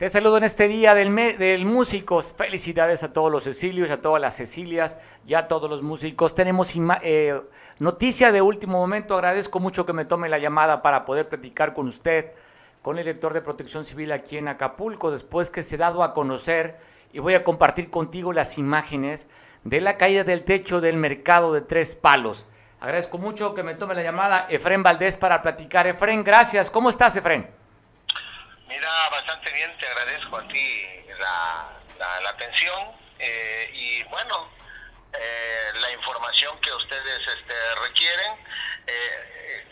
Te saludo en este día del, del músico. Felicidades a todos los Cecilios, a todas las Cecilias y a todos los músicos. Tenemos eh, noticia de último momento. Agradezco mucho que me tome la llamada para poder platicar con usted, con el director de Protección Civil aquí en Acapulco, después que se ha dado a conocer y voy a compartir contigo las imágenes de la caída del techo del mercado de Tres Palos. Agradezco mucho que me tome la llamada Efren Valdés para platicar. Efren, gracias. ¿Cómo estás, Efren? Mira, bastante bien, te agradezco a ti la, la, atención eh, y bueno, eh, la información que ustedes este, requieren. Eh,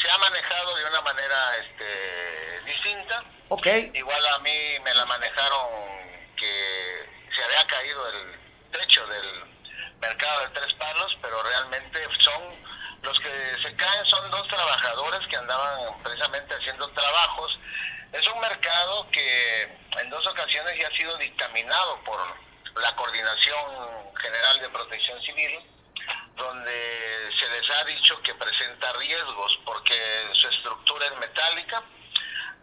se ha manejado de una manera este, distinta. Okay. Igual a mí me la manejaron que se había caído el techo del mercado de tres palos, pero realmente son los que se caen son dos trabajadores que andaban precisamente haciendo trabajos es un mercado que en dos ocasiones ya ha sido dictaminado por la Coordinación General de Protección Civil, donde se les ha dicho que presenta riesgos porque su estructura es metálica,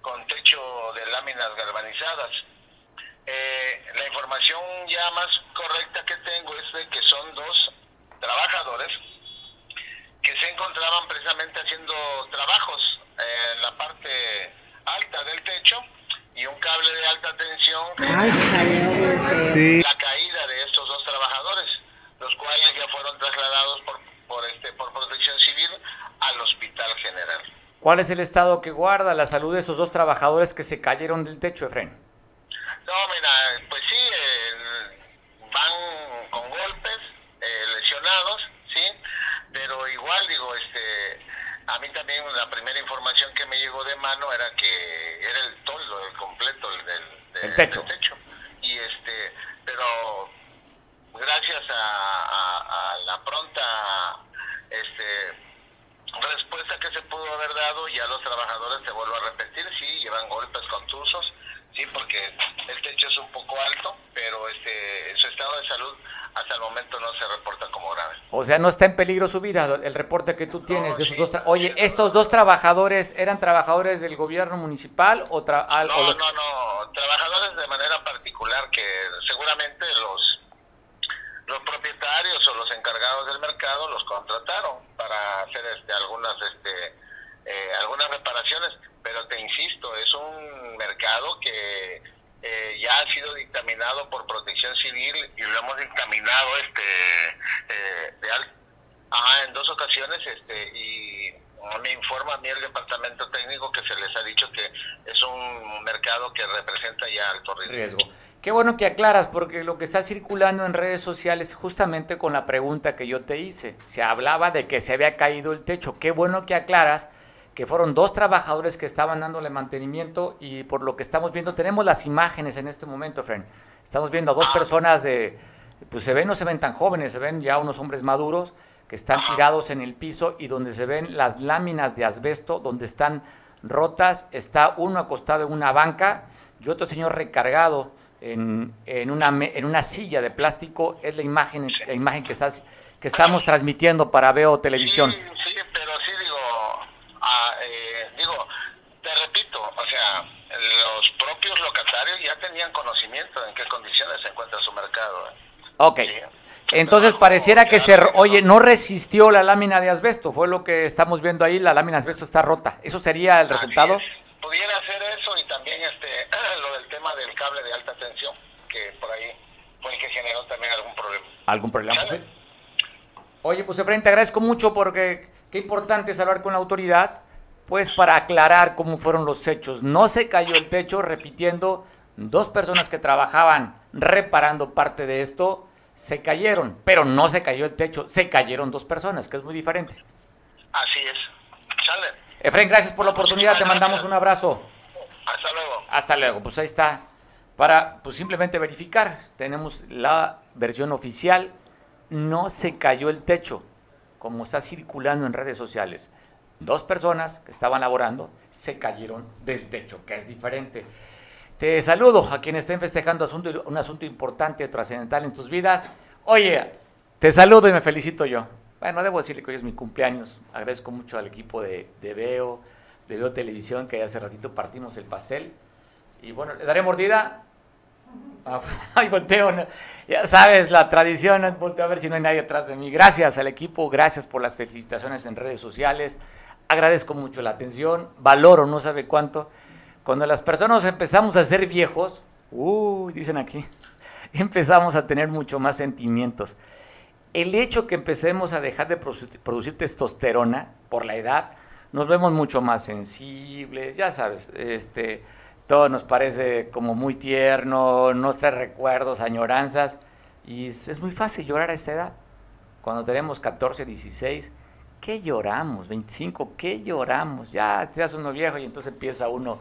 con techo de láminas galvanizadas. Eh, la información ya más correcta que tengo es de que son dos trabajadores que se encontraban precisamente haciendo trabajos en la parte alta del techo y un cable de alta tensión la caída de estos dos trabajadores, los cuales ya fueron trasladados por, por, este, por protección civil al hospital general. ¿Cuál es el estado que guarda la salud de esos dos trabajadores que se cayeron del techo, Efren? No, mira, pues sí, eh, van con golpes, eh, lesionados, sí, pero igual digo, este, a mí también la primera información que me llegó de mano era que era el toldo, el completo del, techo. Y este, pero gracias a, la pronta este, respuesta que se pudo haber dado, ya los trabajadores, te vuelvo a repetir, sí, llevan golpes contusos, sí, porque el techo es un poco alto, pero este, su estado de salud hasta el momento no se reporta como grave. O sea, no está en peligro su vida, el reporte que tú tienes de esos dos. Oye, ¿estos dos trabajadores eran trabajadores del gobierno municipal o, tra no, no, no, trabajadores de manera particular que seguramente los los propietarios o los encargados del mercado los contrataron para hacer este algunas este eh, algunas reparaciones, pero te insisto, es un mercado que eh, ya ha sido dictaminado por Protección Civil y lo hemos dictaminado este eh, en dos ocasiones este y me informa a mí el departamento técnico que se les ha dicho que es un mercado que representa ya alto riesgo. riesgo. Qué bueno que aclaras, porque lo que está circulando en redes sociales, justamente con la pregunta que yo te hice, se hablaba de que se había caído el techo. Qué bueno que aclaras que fueron dos trabajadores que estaban dándole mantenimiento y por lo que estamos viendo, tenemos las imágenes en este momento, Fren. Estamos viendo a dos personas de, pues se ven, no se ven tan jóvenes, se ven ya unos hombres maduros que están tirados en el piso y donde se ven las láminas de asbesto, donde están rotas, está uno acostado en una banca y otro señor recargado en, en, una, en una silla de plástico, es la imagen, la imagen que, estás, que estamos transmitiendo para Veo Televisión. Eh, digo, te repito, o sea, los locatarios ya tenían conocimiento en qué condiciones se encuentra su mercado. ¿eh? Ok. Entonces pareciera que se, oye, no resistió la lámina de asbesto, fue lo que estamos viendo ahí, la lámina de asbesto está rota. ¿Eso sería el resultado? Pudiera ser eso y también este lo del tema del cable de alta tensión, que por ahí fue el que generó también algún problema. ¿Algún problema? Sí. Oye, pues Efraín, te agradezco mucho porque qué importante es hablar con la autoridad, pues para aclarar cómo fueron los hechos. No se cayó el techo, repitiendo, dos personas que trabajaban reparando parte de esto se cayeron, pero no se cayó el techo, se cayeron dos personas, que es muy diferente. Así es. Sale. Efraín, gracias por la oportunidad, te mandamos un abrazo. Hasta luego. Hasta luego, pues ahí está. Para pues simplemente verificar, tenemos la versión oficial, no se cayó el techo como está circulando en redes sociales, dos personas que estaban laborando se cayeron del techo, que es diferente. Te saludo a quienes estén festejando un asunto importante, trascendental en tus vidas. Oye, te saludo y me felicito yo. Bueno, debo decirle que hoy es mi cumpleaños. Agradezco mucho al equipo de, de Veo, de Veo Televisión, que hace ratito partimos el pastel. Y bueno, ¿le daré mordida? Ah, ay, volteo, ya sabes, la tradición, volteo a ver si no hay nadie atrás de mí. Gracias al equipo, gracias por las felicitaciones en redes sociales. Agradezco mucho la atención, valoro no sabe cuánto. Cuando las personas empezamos a ser viejos, uy, dicen aquí, empezamos a tener mucho más sentimientos. El hecho que empecemos a dejar de producir testosterona por la edad, nos vemos mucho más sensibles, ya sabes, este, todo nos parece como muy tierno, nos trae recuerdos, añoranzas, y es, muy fácil llorar a esta edad. Cuando tenemos 14, 16, ¿qué lloramos? 25, ¿qué lloramos? Ya te das uno viejo y entonces empieza uno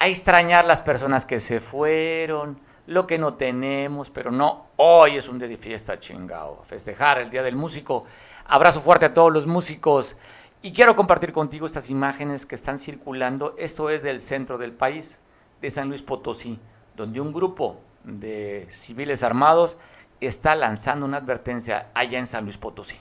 a extrañar las personas que se fueron, lo que no tenemos, pero no, hoy es un día de fiesta chingado, festejar el Día del Músico. Abrazo fuerte a todos los músicos y quiero compartir contigo estas imágenes que están circulando. Esto es del centro del país, de San Luis Potosí, donde un grupo de civiles armados está lanzando una advertencia allá en San Luis Potosí.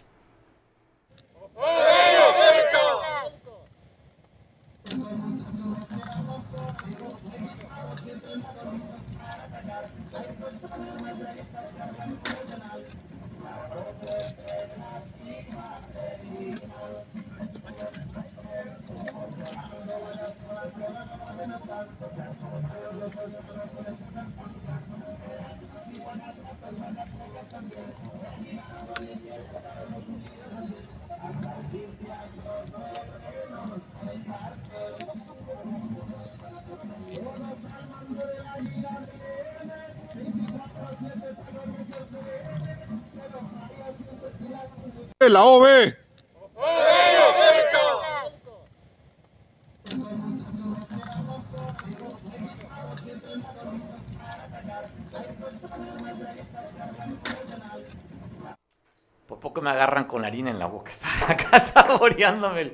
La OVE. Por poco me agarran con harina en la boca. Estaba acá saboreándome.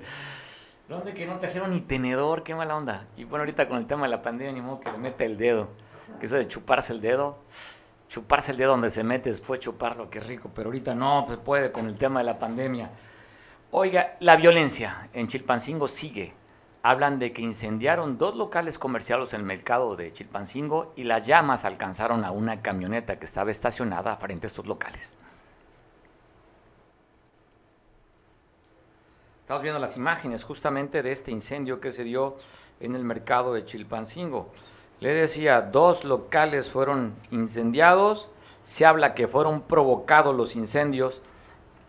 ¿Dónde que no trajeron ni tenedor? Qué mala onda. Y bueno, ahorita con el tema de la pandemia, ni modo que le mete el dedo. Que eso de chuparse el dedo, chuparse el dedo donde se mete, después chuparlo, qué rico. Pero ahorita no se puede con el tema de la pandemia. Oiga, la violencia en Chilpancingo sigue. Hablan de que incendiaron dos locales comerciales en el mercado de Chilpancingo y las llamas alcanzaron a una camioneta que estaba estacionada frente a estos locales. Estamos viendo las imágenes justamente de este incendio que se dio en el mercado de Chilpancingo. Le decía, dos locales fueron incendiados, se habla que fueron provocados los incendios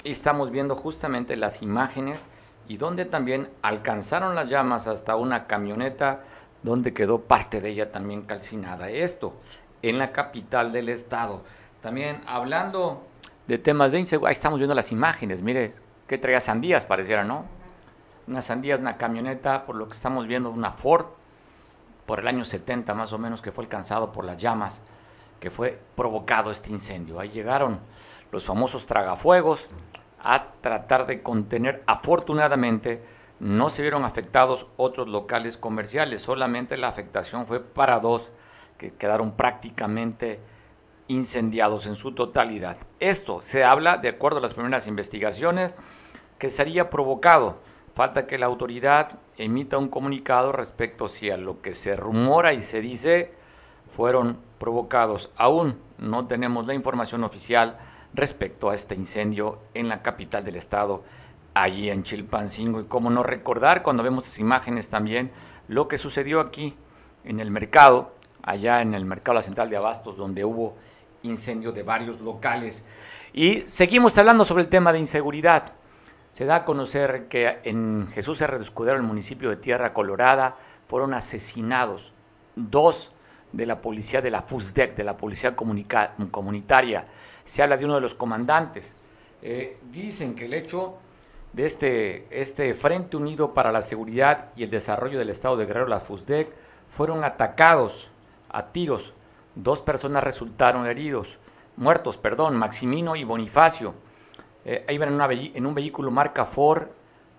y estamos viendo justamente las imágenes y donde también alcanzaron las llamas hasta una camioneta donde quedó parte de ella también calcinada. Esto en la capital del estado. También hablando de temas de inseguridad, estamos viendo las imágenes, mire, que traía sandías, pareciera, ¿no? Una sandía, una camioneta, por lo que estamos viendo, una Ford, por el año 70 más o menos, que fue alcanzado por las llamas, que fue provocado este incendio. Ahí llegaron los famosos tragafuegos a tratar de contener. Afortunadamente, no se vieron afectados otros locales comerciales, solamente la afectación fue para dos que quedaron prácticamente incendiados en su totalidad. Esto se habla, de acuerdo a las primeras investigaciones, que sería provocado. Falta que la autoridad emita un comunicado respecto si a lo que se rumora y se dice fueron provocados. Aún no tenemos la información oficial respecto a este incendio en la capital del estado, allí en Chilpancingo. Y cómo no recordar cuando vemos esas imágenes también lo que sucedió aquí en el mercado, allá en el mercado Central de Abastos, donde hubo incendio de varios locales. Y seguimos hablando sobre el tema de inseguridad. Se da a conocer que en Jesús R. de Escudero, el municipio de Tierra Colorada, fueron asesinados dos de la policía de la FUSDEC, de la policía comunitaria. Se habla de uno de los comandantes. Eh, dicen que el hecho de este, este Frente Unido para la Seguridad y el Desarrollo del Estado de Guerrero, la FUSDEC, fueron atacados a tiros. Dos personas resultaron heridos, muertos, perdón, Maximino y Bonifacio eh, iban en, un vehículo marca Ford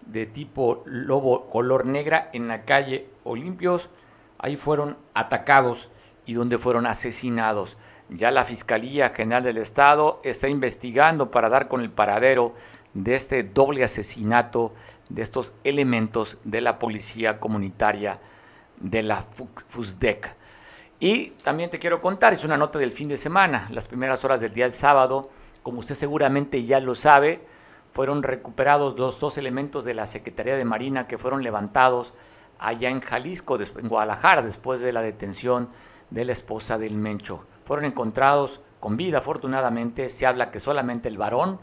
de tipo lobo color negra en la calle Olimpios. Ahí fueron atacados y donde fueron asesinados. Ya la Fiscalía General del Estado está investigando para dar con el paradero de este doble asesinato de estos elementos de la policía comunitaria de la FUSDEC. Y también te quiero contar, es una nota del fin de semana, las primeras horas del día del sábado, como usted seguramente ya lo sabe, fueron recuperados los dos elementos de la Secretaría de Marina que fueron levantados allá en Jalisco, en Guadalajara, después de la detención de la esposa del Mencho. Fueron encontrados con vida, afortunadamente. Se habla que solamente el varón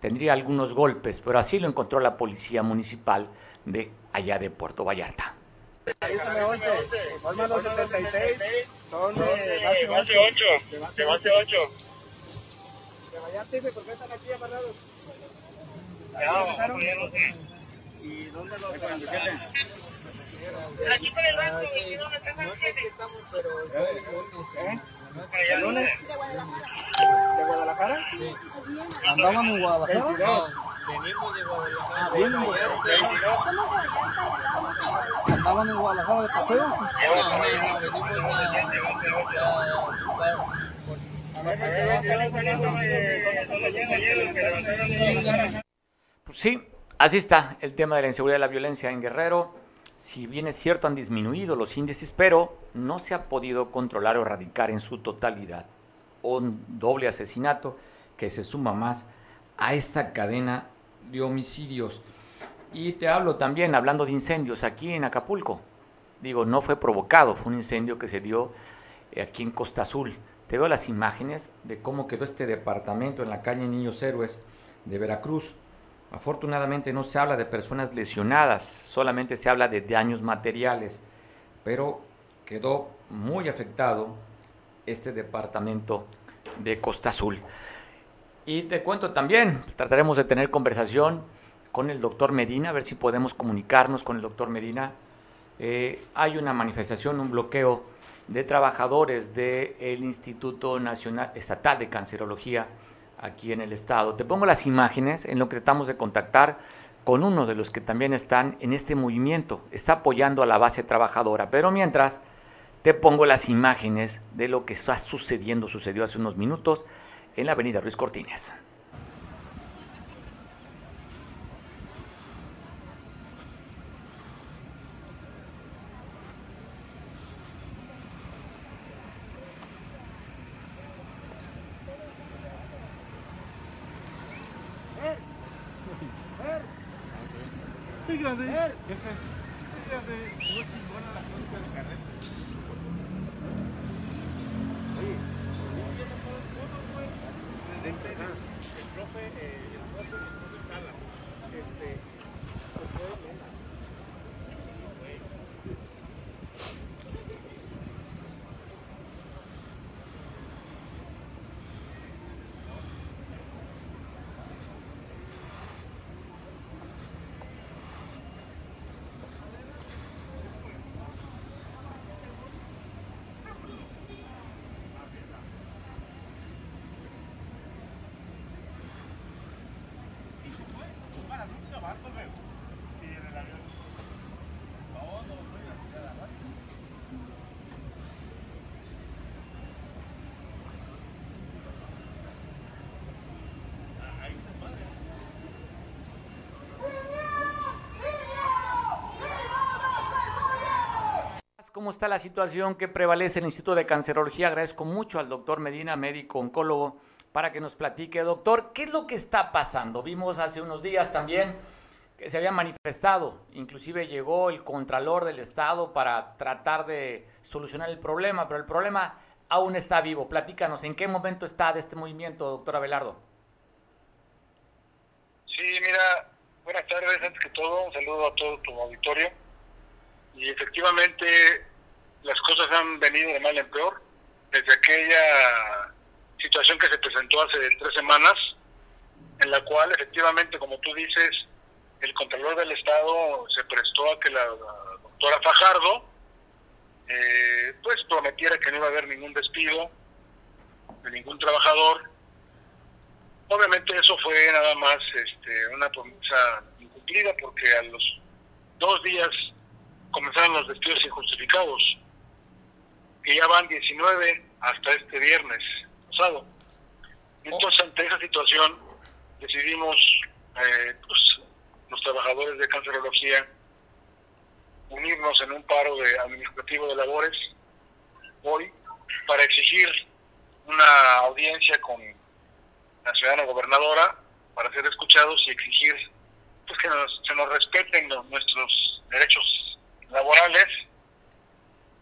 tendría algunos golpes, pero así lo encontró la policía municipal de allá de Puerto Vallarta. Son de base 8. De base 8. De Vallarta, ¿por qué están aquí amarrados? ¿Y dónde los Aquí por el banco, ¿y dónde están aquí estamos, pero... ¿Eh? ¿El lunes? ¿De Guadalajara? Sí. ¿Andaban en Guadalajara? No, venimos de Guadalajara. Venimos. ¿Andaban en Guadalajara de paseo? No, no, sí, así está el tema de la inseguridad y la violencia en Guerrero. Si bien es cierto han disminuido los índices, pero no se ha podido controlar o erradicar en su totalidad un doble asesinato que se suma más a esta cadena de homicidios. Y te hablo también, hablando de incendios, aquí en Acapulco. Digo, no fue provocado, fue un incendio que se dio eh, aquí en Costa Azul. Te veo las imágenes de cómo quedó este departamento en la calle Niños Héroes de Veracruz. Afortunadamente no se habla de personas lesionadas, solamente se habla de daños materiales, pero quedó muy afectado este departamento de Costa Azul. Y te cuento también, trataremos de tener conversación con el doctor Medina, a ver si podemos comunicarnos con el doctor Medina. Eh, hay una manifestación, un bloqueo de trabajadores del Instituto Nacional Estatal de Cancerología aquí en el estado. Te pongo las imágenes en lo que tratamos de contactar con uno de los que también están en este movimiento, está apoyando a la base trabajadora, pero mientras te pongo las imágenes de lo que está sucediendo, sucedió hace unos minutos en la avenida Ruiz Cortines. grande. Chingona este, el profe, eh, el profe, el profe Sala, este, pues, ¿Cómo está la situación que prevalece en el Instituto de Cancerología? Agradezco mucho al doctor Medina, médico oncólogo, para que nos platique. Doctor, ¿qué es lo que está pasando? Vimos hace unos días también que se había manifestado, inclusive llegó el Contralor del Estado para tratar de solucionar el problema, pero el problema aún está vivo. Platícanos, ¿en qué momento está de este movimiento, doctor Abelardo? Sí, mira, buenas tardes, antes que todo, un saludo a todo tu auditorio. Y efectivamente las cosas han venido de mal en peor. Desde aquella situación que se presentó hace tres semanas, en la cual efectivamente, como tú dices, el Contralor del Estado se prestó a que la, doctora Fajardo eh, pues prometiera que no iba a haber ningún despido de ningún trabajador. Obviamente eso fue nada más este, una promesa incumplida porque a los dos días comenzaron los despidos injustificados, que ya van 19 hasta este viernes pasado. Entonces, ante esa situación, decidimos, eh, pues, los trabajadores de cancerología, unirnos en un paro de administrativo de labores hoy para exigir una audiencia con la ciudadana gobernadora para ser escuchados y exigir pues, que se nos respeten nuestros derechos laborales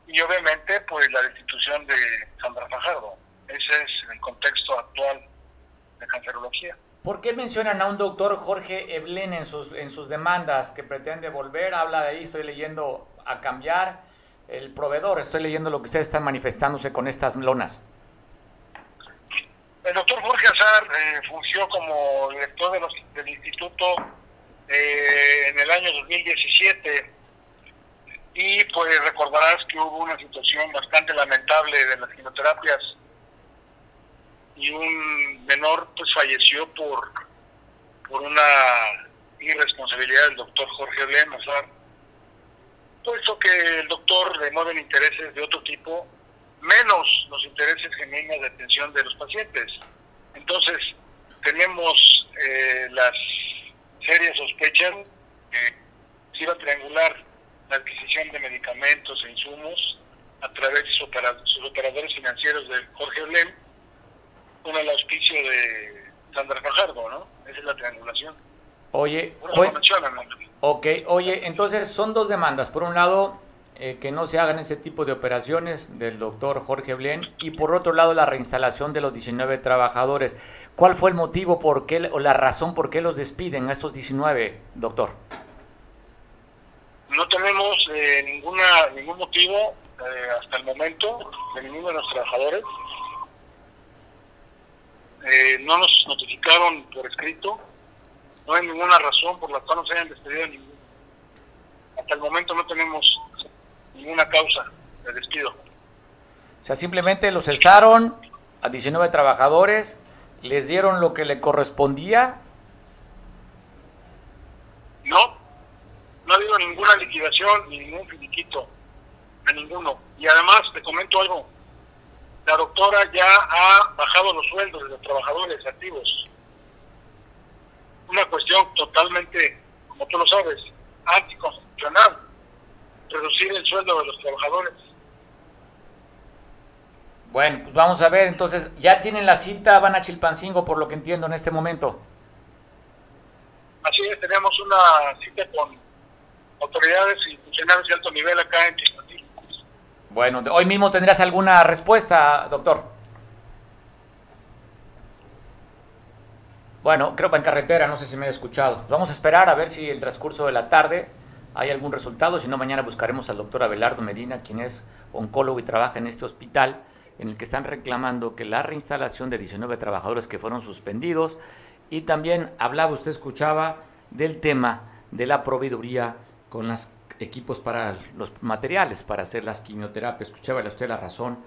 y obviamente pues la destitución de Sandra Fajardo. Ese es el contexto actual de cancerología. ¿Por qué mencionan a un doctor Jorge Eblén en sus, en sus demandas que pretende volver? Habla de ahí, estoy leyendo a cambiar el proveedor, estoy leyendo lo que ustedes están manifestándose con estas lonas. El doctor Jorge Azar eh, fungió como director de los, del instituto eh, en el año 2017 y pues recordarás que hubo una situación bastante lamentable de las quimioterapias y un menor pues falleció por por una irresponsabilidad del doctor Jorge Azar puesto que el doctor le mueven intereses de otro tipo menos los intereses genuinos de atención de los pacientes. Entonces, tenemos eh, las serias sospechas que se iba a triangular la adquisición de medicamentos e insumos a través de sus, operadores financieros de Jorge Olem con el auspicio de Sandra Fajardo, ¿no? Esa es la triangulación. Oye, ok, oye, entonces son dos demandas. Por un lado, eh, que no se hagan ese tipo de operaciones del doctor Jorge Blén y por otro lado la reinstalación de los 19 trabajadores. ¿Cuál fue el motivo por qué, o la razón por qué los despiden a estos 19, doctor? No tenemos eh, ninguna ningún motivo eh, hasta el momento de ninguno de los trabajadores. no nos notificaron por escrito, no hay ninguna razón por la cual no se hayan despedido ninguno. Hasta el momento no tenemos ninguna causa de despido. O sea, simplemente los cesaron a 19 trabajadores, les dieron lo que le correspondía. No, no ha habido ninguna liquidación ni ningún finiquito a ninguno. Y además te comento algo, la doctora ya ha bajado los sueldos de los trabajadores activos. Una cuestión totalmente, como tú lo sabes, anticonstitucional reducir el sueldo de los trabajadores. Bueno, pues vamos a ver, entonces, ya tienen la cita, van a Chilpancingo, por lo que entiendo en este momento. Así es, tenemos una cita con autoridades y funcionarios de alto nivel acá en Chilpancingo. Bueno, hoy mismo tendrás alguna respuesta, doctor. Bueno, creo que en carretera, no sé si me he escuchado. Vamos a esperar a ver si el transcurso de la tarde hay algún resultado, si no mañana buscaremos al doctor Abelardo Medina, quien es oncólogo y trabaja en este hospital, en el que están reclamando que la reinstalación de 19 trabajadores que fueron suspendidos y también hablaba, usted escuchaba del tema de la proveeduría con los equipos para los materiales para hacer las quimioterapias. Escuchaba usted la razón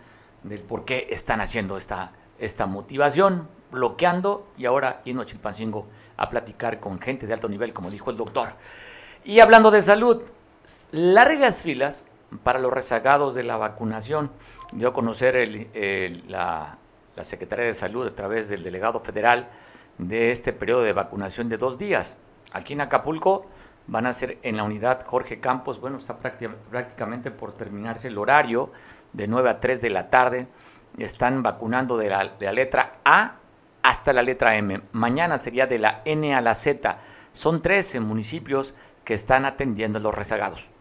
del por qué están haciendo esta, esta motivación, bloqueando y ahora yendo a Chilpancingo a platicar con gente de alto nivel, como dijo el doctor. Y hablando de salud, largas filas para los rezagados de la vacunación. Dio a conocer la, la Secretaría de Salud a través del delegado federal de este periodo de vacunación de dos días. Aquí en Acapulco van a ser en la unidad Jorge Campos, bueno, está prácticamente por terminarse el horario de 9 a 3 de la tarde. Están vacunando de la, de la letra A hasta la letra M. Mañana sería de la N a la Z. Son 13 municipios que están atendiendo a los rezagados.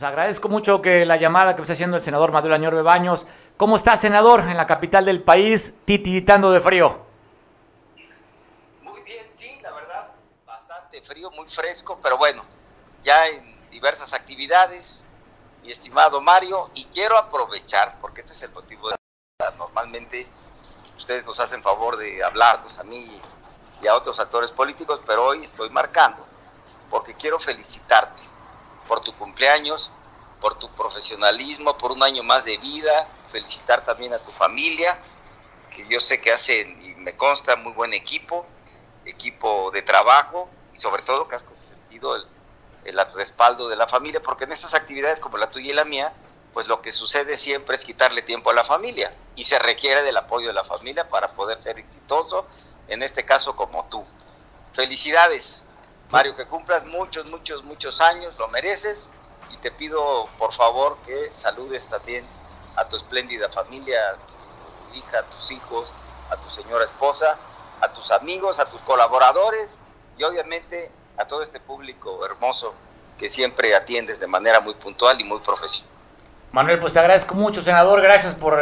Pues agradezco mucho que la llamada que me está haciendo el senador Manuel Añorbe Baños. ¿Cómo está, senador, en la capital del país, titiritando de frío? Muy bien, sí, la verdad, bastante frío, muy fresco, pero bueno, ya en diversas actividades, mi estimado Mario, y quiero aprovechar, porque ese es el motivo de normalmente ustedes nos hacen favor de hablarnos a mí y a otros actores políticos, pero hoy estoy marcando, porque quiero felicitarte por tu cumpleaños, por tu profesionalismo, por un año más de vida, felicitar también a tu familia, que yo sé que hacen, y me consta, muy buen equipo, equipo de trabajo, y sobre todo que has consentido el, el respaldo de la familia, porque en estas actividades como la tuya y la mía, pues lo que sucede siempre es quitarle tiempo a la familia, y se requiere del apoyo de la familia para poder ser exitoso, en este caso como tú. Felicidades, Mario, que cumplas muchos, muchos, muchos años, lo mereces y te pido por favor que saludes también a tu espléndida familia, a tu hija, a tus hijos, a tu señora esposa, a tus amigos, a tus colaboradores y obviamente a todo este público hermoso que siempre atiendes de manera muy puntual y muy profesional. Manuel, pues te agradezco mucho, senador, gracias por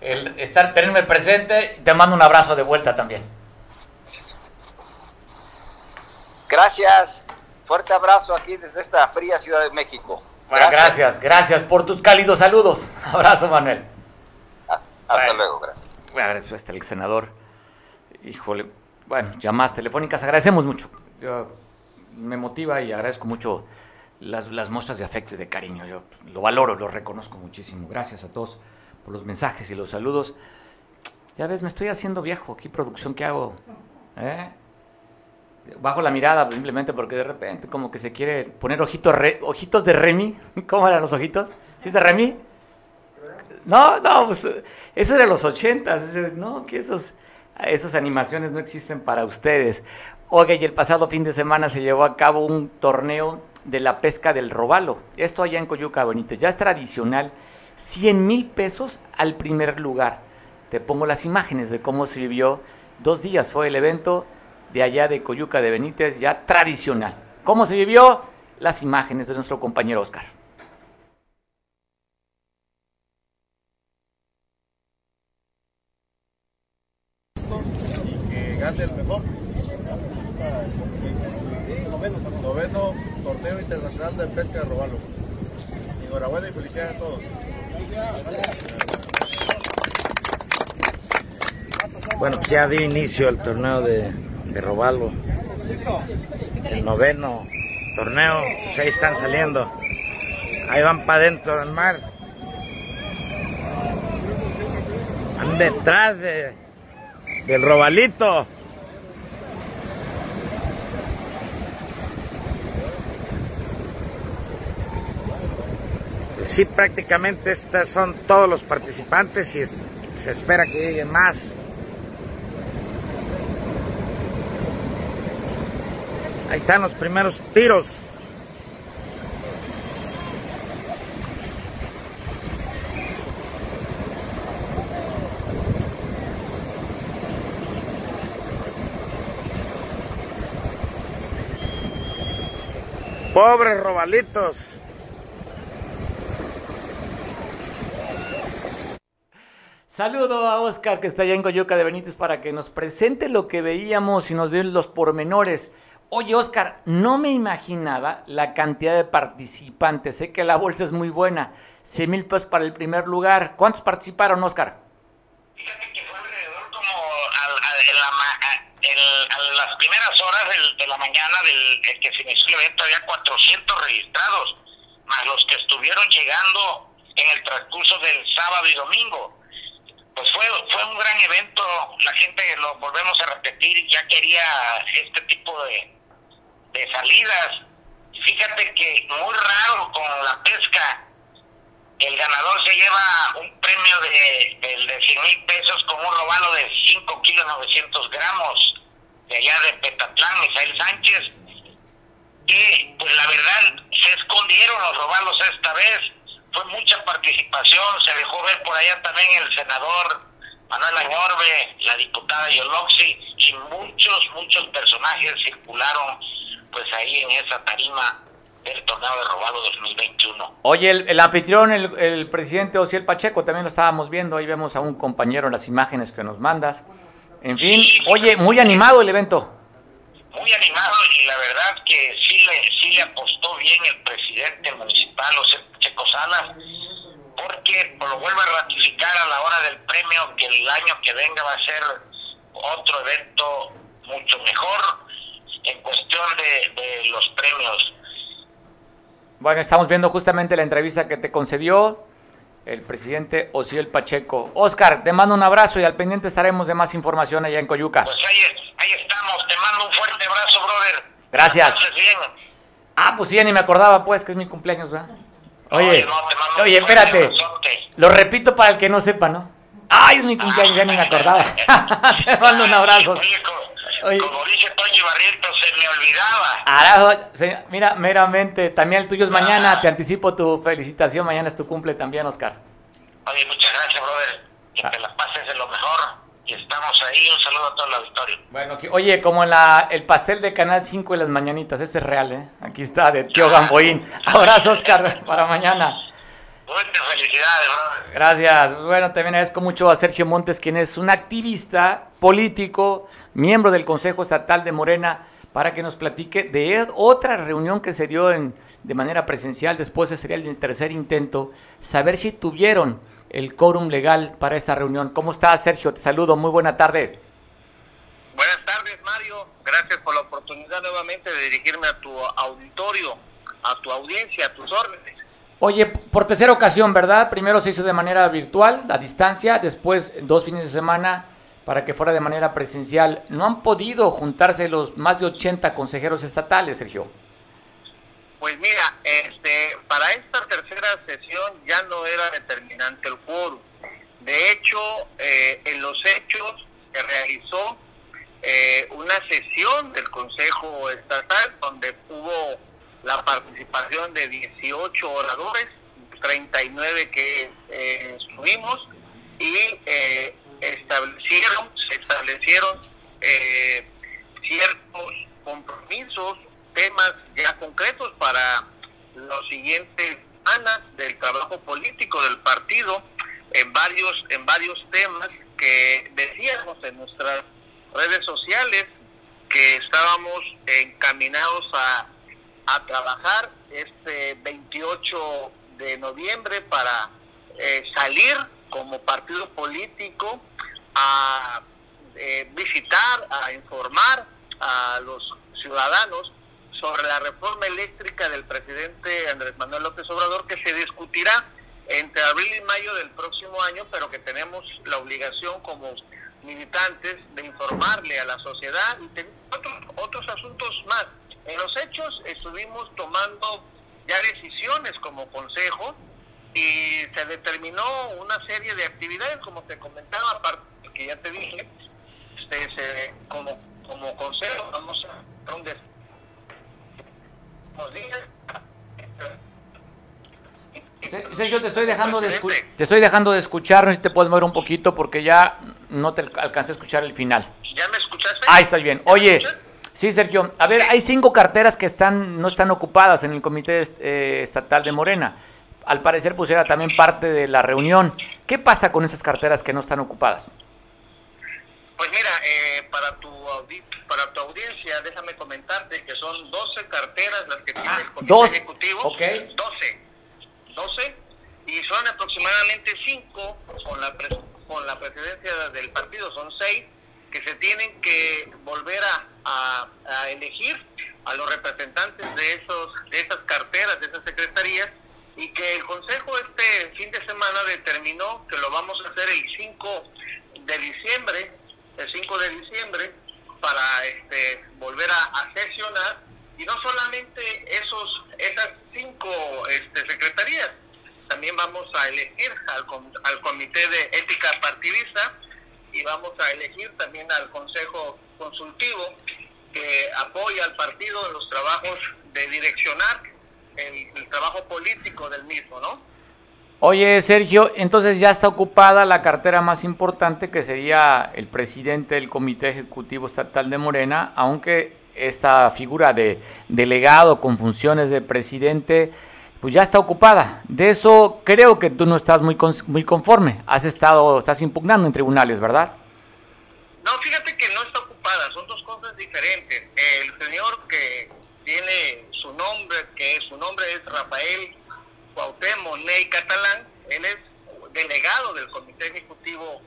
el, estar, tenerme presente, te mando un abrazo de vuelta también. Gracias. Fuerte abrazo aquí desde esta fría Ciudad de México. Bueno, gracias. gracias, gracias por tus cálidos saludos. Abrazo, Manuel. Hasta, hasta bueno, luego, gracias. Bueno, el senador. Híjole, bueno, llamadas telefónicas, agradecemos mucho. Yo, me motiva y agradezco mucho las, las, muestras de afecto y de cariño. Yo lo valoro, lo reconozco muchísimo. Gracias a todos por los mensajes y los saludos. Ya ves, me estoy haciendo viejo. ¿Qué producción que hago? ¿Eh? Bajo la mirada simplemente porque de repente como que se quiere poner ojitos, ojitos de Remy. ¿Cómo eran los ojitos? ¿Sí es de Remy? No, no, pues eso era los ochentas. No, que esos, esas animaciones no existen para ustedes. Oiga, y el pasado fin de semana se llevó a cabo un torneo de la pesca del robalo. Esto allá en Coyuca Benítez. Ya es tradicional. 100 mil pesos al primer lugar. Te pongo las imágenes de cómo se vivió. Dos días fue el evento de allá de Coyuca de Benítez, ya tradicional. ¿Cómo se vivió? Las imágenes de nuestro compañero Oscar. Y que gane el mejor. Noveno torneo internacional de pesca de robalo. Enhorabuena y felicidades a todos. Bueno, pues ya dio inicio el torneo de de Robalo. El noveno torneo, pues ahí están saliendo. Ahí van para adentro del mar. Van detrás de, del Robalito. Sí, prácticamente estos son todos los participantes y se espera que lleguen más. Ahí están los primeros tiros. Pobres robalitos. Saludo a Oscar que está allá en Coyoca de Benítez para que nos presente lo que veíamos y nos dé los pormenores. Oye, Oscar, no me imaginaba la cantidad de participantes. Sé que la bolsa es muy buena. 100 mil pesos para el primer lugar. ¿Cuántos participaron, Oscar? Fíjate que fue alrededor como a, las primeras horas del, de la mañana del el que se inició el evento. Había 400 registrados, más los que estuvieron llegando en el transcurso del sábado y domingo pues fue, fue un gran evento, la gente, lo volvemos a repetir, ya quería este tipo de, de salidas. Fíjate que muy raro con la pesca, el ganador se lleva un premio de, de, de 100 mil pesos con un robalo de 5 kilos 900 gramos de allá de Petatlán, Misael Sánchez, que pues la verdad se escondieron los robalos esta vez fue mucha participación, se dejó ver por allá también el senador Manuel Añorbe, la diputada Yoloxi y muchos, muchos personajes circularon pues ahí en esa tarima del torneo de Robalo 2021. Oye, el, el anfitrión, el, el, presidente Ociel Pacheco, también lo estábamos viendo, ahí vemos a un compañero en las imágenes que nos mandas. En fin, oye, muy animado el evento. Muy animado y la verdad que sí le, sí le apostó bien el presidente municipal, Ociel Pacheco Salas, porque lo vuelve a ratificar a la hora del premio que el año que venga va a ser otro evento mucho mejor en cuestión de, de los premios. Bueno, estamos viendo justamente la entrevista que te concedió el presidente Osiel Pacheco. Oscar, te mando un abrazo y al pendiente estaremos de más información allá en Coyuca. Pues ahí, ahí estamos, te mando un fuerte abrazo, brother. Gracias. Ah, pues sí, ya ni me acordaba, pues, que es mi cumpleaños, ¿verdad? Oye, oye, no, oye espérate. Lo repito para el que no sepa, ¿no? Ay, es mi cumpleaños, ya ni me acordaba. te mando un abrazo. Oye, Oye, como dice Toño Barrientos, se me olvidaba. Arajo, mira, meramente, también el tuyo es mañana, ah. te anticipo tu felicitación, mañana es tu cumple también, Oscar. Oye, muchas gracias, brother, que ah. te la pases de lo mejor estamos ahí, un saludo a todo el auditorio. Bueno, oye, como la, el pastel de Canal 5 de las mañanitas, ese es real, ¿eh? Aquí está, de Tío Gamboín. Abrazo, Oscar, para mañana. Muchas felicidades, brother. Gracias. Bueno, también agradezco mucho a Sergio Montes, quien es un activista político, miembro del Consejo Estatal de Morena, para que nos platique de otra reunión que se dio en, de manera presencial, después sería el tercer intento, saber si tuvieron el quórum legal para esta reunión. ¿Cómo estás, Sergio? Te saludo, muy buena tarde. Buenas tardes, Mario. Gracias por la oportunidad nuevamente de dirigirme a tu auditorio, a tu audiencia, a tus órdenes. Oye, por tercera ocasión, ¿verdad? Primero se hizo de manera virtual, a distancia, después dos fines de semana para que fuera de manera presencial. ¿No han podido juntarse los más de 80 consejeros estatales, Sergio? Pues mira, este, para esta tercera sesión ya no era determinante el quórum. De hecho, eh, en los hechos se realizó eh, una sesión del Consejo Estatal donde hubo la participación de 18 oradores, 39 que eh, estuvimos y eh, establecieron, se establecieron eh, ciertos compromisos, temas ya concretos para los siguientes semanas del trabajo político del partido en varios en varios temas que decíamos en nuestras redes sociales que estábamos encaminados a, a trabajar este 28 de noviembre para eh, salir como partido político a eh, visitar, a informar a los ciudadanos sobre la reforma eléctrica del presidente Andrés Manuel López Obrador que se discutirá entre abril y mayo del próximo año, pero que tenemos la obligación como militantes de informarle a la sociedad y otros, otros asuntos más. En los hechos estuvimos tomando ya decisiones como consejo y se determinó una serie de actividades, como te comentaba, aparte que ya te dije, este, como, como consejo vamos a un Sergio, te estoy dejando de te estoy dejando de escuchar, no sé si te puedes mover un poquito porque ya no te alcancé a escuchar el final. ¿Ya me escuchaste? Ahí estoy bien. Oye, sí, Sergio, a ver, hay cinco carteras que están no están ocupadas en el Comité eh, Estatal de Morena al parecer pues era también parte de la reunión. ¿Qué pasa con esas carteras que no están ocupadas? Pues mira, eh, para, tu para tu audiencia, déjame comentarte que son 12 carteras las que tiene el Comité Ejecutivo. Okay. 12. 12. Y son aproximadamente 5 con la, con la presidencia del partido, son 6 que se tienen que volver a, a, elegir a los representantes de, esos, de esas carteras, de esas secretarías, y que el Consejo este fin de semana determinó que lo vamos a hacer el 5 de diciembre, el 5 de diciembre, para este, volver a, sesionar, y no solamente esos esas cinco este, secretarías, también vamos a elegir al, al Comité de Ética Partidista y vamos a elegir también al Consejo Consultivo que apoya al partido en los trabajos de direccionar el, trabajo político del mismo, ¿no? Oye, Sergio, entonces ya está ocupada la cartera más importante que sería el presidente del Comité Ejecutivo Estatal de Morena, aunque esta figura de delegado con funciones de presidente, pues ya está ocupada. De eso creo que tú no estás muy, muy conforme. Has estado, estás impugnando en tribunales, ¿verdad? No, fíjate que no está ocupada, son dos cosas diferentes. El señor que tiene su nombre, que su nombre es Rafael Cuauhtémoc Ney Catalán, él es delegado del Comité Ejecutivo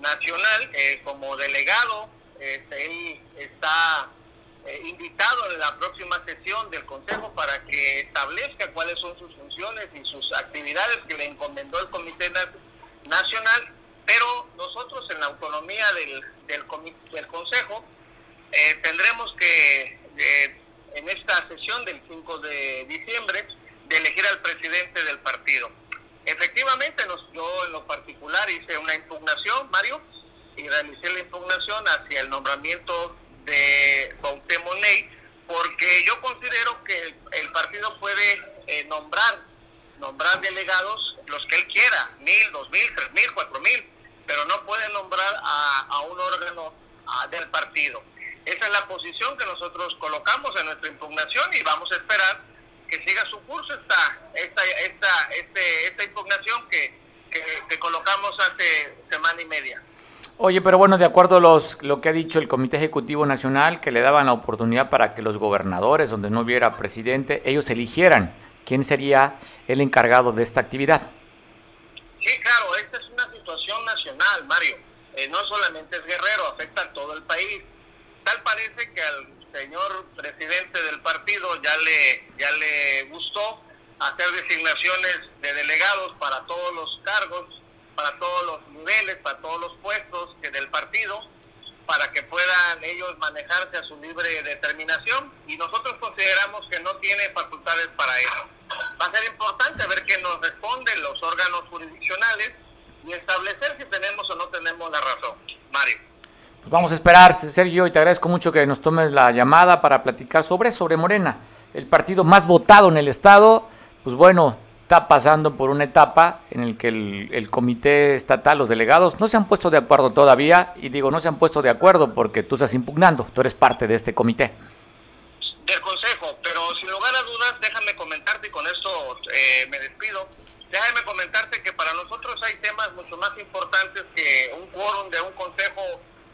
Nacional, eh, como delegado, este, él está eh, invitado en la próxima sesión del Consejo para que establezca cuáles son sus funciones y sus actividades que le encomendó el Comité Nacional, pero nosotros en la autonomía del, del, del Consejo eh, tendremos que, en esta sesión del 5 de diciembre, de elegir al presidente del partido. Efectivamente, yo en lo particular hice una impugnación, Mario, y realicé la impugnación hacia el nombramiento de Cuauhtémoc porque yo considero que el, partido puede eh, nombrar nombrar delegados los que él quiera, mil, dos mil, tres mil, cuatro mil, pero no puede nombrar a, un órgano del partido. Esa es la posición que nosotros colocamos en nuestra impugnación y vamos a esperar que siga su curso esta, esta, esta, este, esta impugnación que, que, colocamos hace semana y media. Oye, pero bueno, de acuerdo a los, lo que ha dicho el Comité Ejecutivo Nacional, que le daban la oportunidad para que los gobernadores, donde no hubiera presidente, ellos eligieran quién sería el encargado de esta actividad. Sí, claro, esta es una situación nacional, Mario. Eh, no solamente es Guerrero, afecta a todo el país. Tal parece que al señor presidente del partido ya le, ya le gustó hacer designaciones de delegados para todos los cargos, para todos los niveles, para todos los puestos que del partido, para que puedan ellos manejarse a su libre determinación y nosotros consideramos que no tiene facultades para eso. Va a ser importante ver qué nos responden los órganos jurisdiccionales y establecer si tenemos o no tenemos la razón. Mario. Pues vamos a esperar, Sergio, y te agradezco mucho que nos tomes la llamada para platicar sobre, sobre Morena, el partido más votado en el Estado. Pues bueno, está pasando por una etapa en el que el, comité estatal, los delegados, no se han puesto de acuerdo todavía, y digo, no se han puesto de acuerdo porque tú estás impugnando, tú eres parte de este comité. Del Consejo, pero sin lugar a dudas, déjame comentarte, y con esto eh, me despido, déjame comentarte que para nosotros hay temas mucho más importantes que un quórum de un Consejo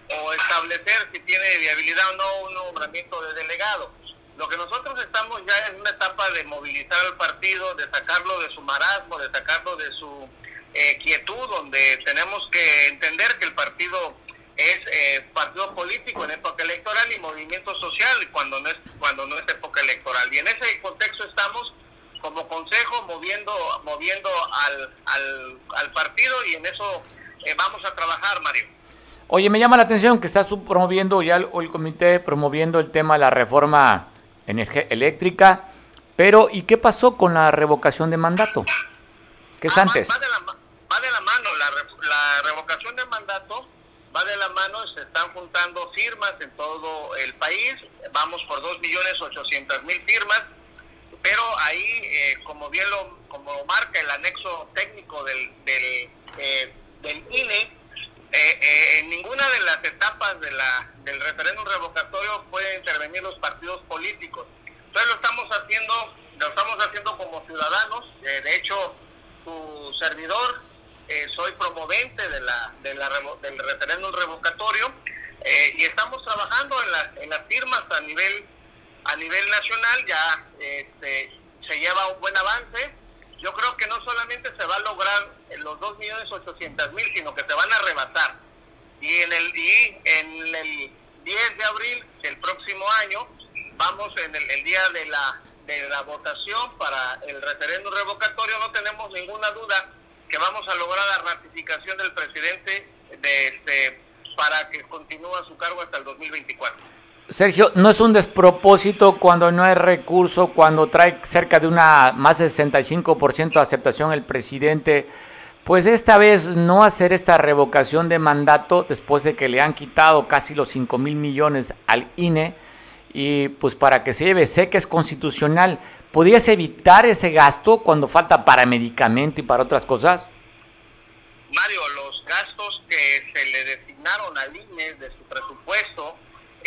o establecer si tiene viabilidad o no un nombramiento de delegado. Lo que nosotros estamos ya en una etapa de movilizar al partido, de sacarlo de su marasmo, de sacarlo de su eh, quietud, donde tenemos que entender que el partido es eh, partido político en época electoral y movimiento social cuando no es cuando no es época electoral. Y en ese contexto estamos como consejo moviendo moviendo al, al, al partido y en eso eh, vamos a trabajar, Mario. Oye, me llama la atención que estás promoviendo ya el, el comité promoviendo el tema de la reforma eléctrica, pero ¿y qué pasó con la revocación de mandato? ¿Qué es ah, antes? Va, de la, mano, la, revocación de mandato va de la mano, se están juntando firmas en todo el país, vamos por 2.800.000 firmas, pero ahí, eh, como bien lo como marca el anexo técnico del, del, eh, del INE, eh, eh, en ninguna de las etapas de la, del referéndum revocatorio pueden intervenir los partidos políticos. Entonces lo estamos haciendo, lo estamos haciendo como ciudadanos. Eh, de hecho, su servidor, soy promovente de la, de la del referéndum revocatorio y estamos trabajando en, en las firmas a nivel a nivel nacional. Ya este, se lleva un buen avance yo creo que no solamente se va a lograr los 2.800.000, sino que se van a rebasar. Y en el, y en el 10 de abril del próximo año, vamos en el, día de la, de la votación para el referéndum revocatorio, no tenemos ninguna duda que vamos a lograr la ratificación del presidente de este, para que continúe su cargo hasta el 2024. Sergio, no es un despropósito cuando no hay recurso, cuando trae cerca de una más de 65% de aceptación el presidente, pues esta vez no hacer esta revocación de mandato después de que le han quitado casi los 5 mil millones al INE y pues para que se lleve, sé que es constitucional, ¿podrías evitar ese gasto cuando falta para medicamento y para otras cosas? Mario, los gastos que se le designaron al INE de su presupuesto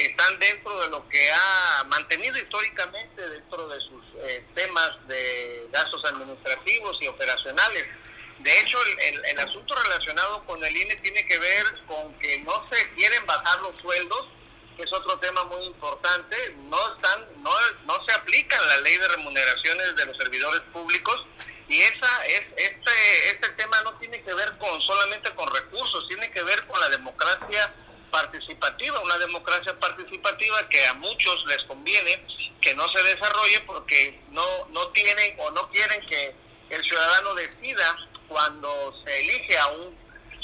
están dentro de lo que ha mantenido históricamente dentro de sus eh, temas de gastos administrativos y operacionales. De hecho, el, el, asunto relacionado con el INE tiene que ver con que no se quieren bajar los sueldos, que es otro tema muy importante. No están, no, no se aplica la ley de remuneraciones de los servidores públicos y esa es este este tema no tiene que ver con solamente con recursos, tiene que ver con la democracia participativa, una democracia participativa que a muchos les conviene que no se desarrolle porque no no tienen o no quieren que el ciudadano decida cuando se elige a un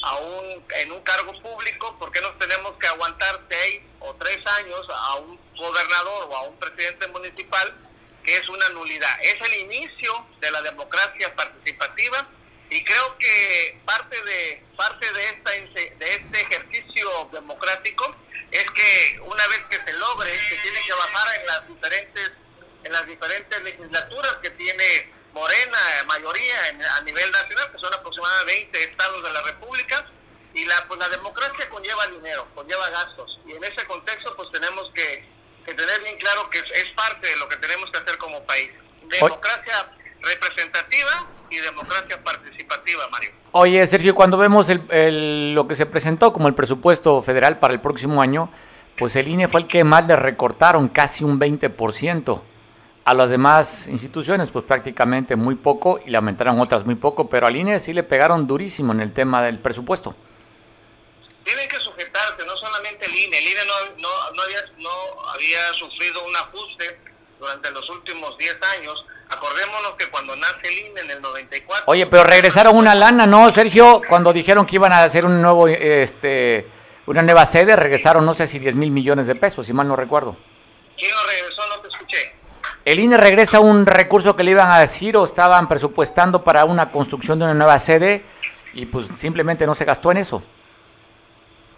a un en un cargo público, porque nos tenemos que aguantar seis o tres años a un gobernador o a un presidente municipal que es una nulidad. Es el inicio de la democracia participativa y creo que parte de parte de esta de este ejercicio democrático es que una vez que se logre se tiene que bajar en las diferentes en las diferentes legislaturas que tiene Morena mayoría a nivel nacional que son aproximadamente 20 estados de la República y la pues la democracia conlleva dinero conlleva gastos. Y en ese contexto pues tenemos que, que tener bien claro que es parte de lo que tenemos que hacer como país. Democracia representativa y democracia participativa, Mario. Oye, Sergio, cuando vemos el, lo que se presentó como el presupuesto federal para el próximo año, pues el INE fue el que más le recortaron, casi un 20%. A las demás instituciones, pues prácticamente muy poco y le aumentaron otras muy poco, pero al INE sí le pegaron durísimo en el tema del presupuesto. Tienen que sujetarse, no solamente el INE, el INE no, no, no, había, no había sufrido un ajuste durante los últimos 10 años. Acordémonos que cuando nace el INE en el 94... Oye, pero regresaron una lana, ¿no, Sergio? Cuando dijeron que iban a hacer un nuevo, este, una nueva sede, regresaron no sé si 10 mil millones de pesos, si mal no recuerdo. ¿Quién lo regresó? No te escuché. ¿El INE regresa un recurso que le iban a decir o estaban presupuestando para una construcción de una nueva sede y pues simplemente no se gastó en eso?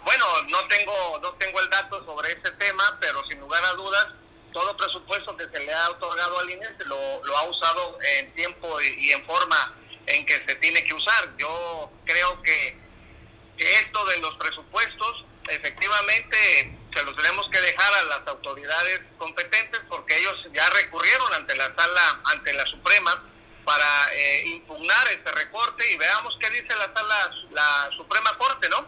Bueno, no tengo, no tengo el dato sobre ese tema, pero sin lugar a dudas todo presupuesto que se le ha otorgado al INE lo, lo ha usado en tiempo y, en forma en que se tiene que usar. Yo creo que, esto de los presupuestos efectivamente se los tenemos que dejar a las autoridades competentes porque ellos ya recurrieron ante la sala, ante la Suprema para eh, impugnar este recorte y veamos qué dice la sala, la Suprema Corte, ¿no?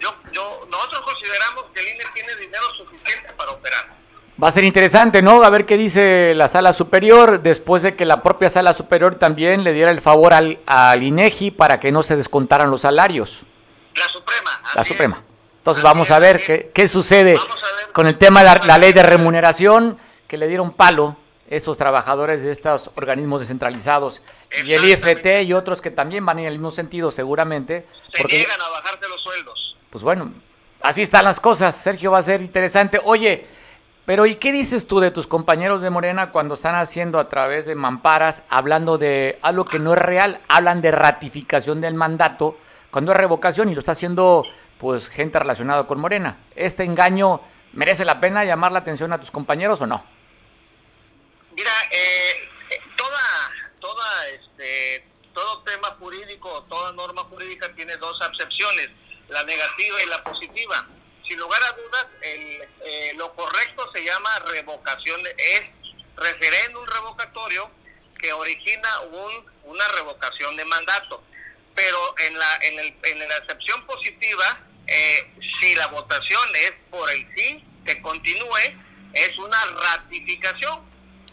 Yo, yo, nosotros consideramos que el INE tiene dinero suficiente para operar. Va a ser interesante, ¿no? A ver qué dice la sala superior después de que la propia sala superior también le diera el favor al, al INEGI para que no se descontaran los salarios. La Suprema. La Suprema. Entonces vamos a ver qué, qué sucede con el tema de la, ley de remuneración que le dieron palo esos trabajadores de estos organismos descentralizados y el IFT y otros que también van en el mismo sentido seguramente. Se porque, llegan a bajarse los sueldos. Pues bueno, así están las cosas. Sergio va a ser interesante. Oye, pero ¿y qué dices tú de tus compañeros de Morena cuando están haciendo a través de mamparas, hablando de algo que no es real, hablan de ratificación del mandato, cuando es revocación y lo está haciendo pues gente relacionada con Morena? ¿Este engaño merece la pena llamar la atención a tus compañeros o no? Mira, eh, toda, toda, este, todo tema jurídico, toda norma jurídica tiene dos acepciones, la negativa y la positiva sin lugar a dudas, el, eh, lo correcto se llama revocación, es referéndum revocatorio que origina un, una revocación de mandato. Pero en la, en, el, en la excepción positiva, eh, si la votación es por el sí, que continúe, es una ratificación.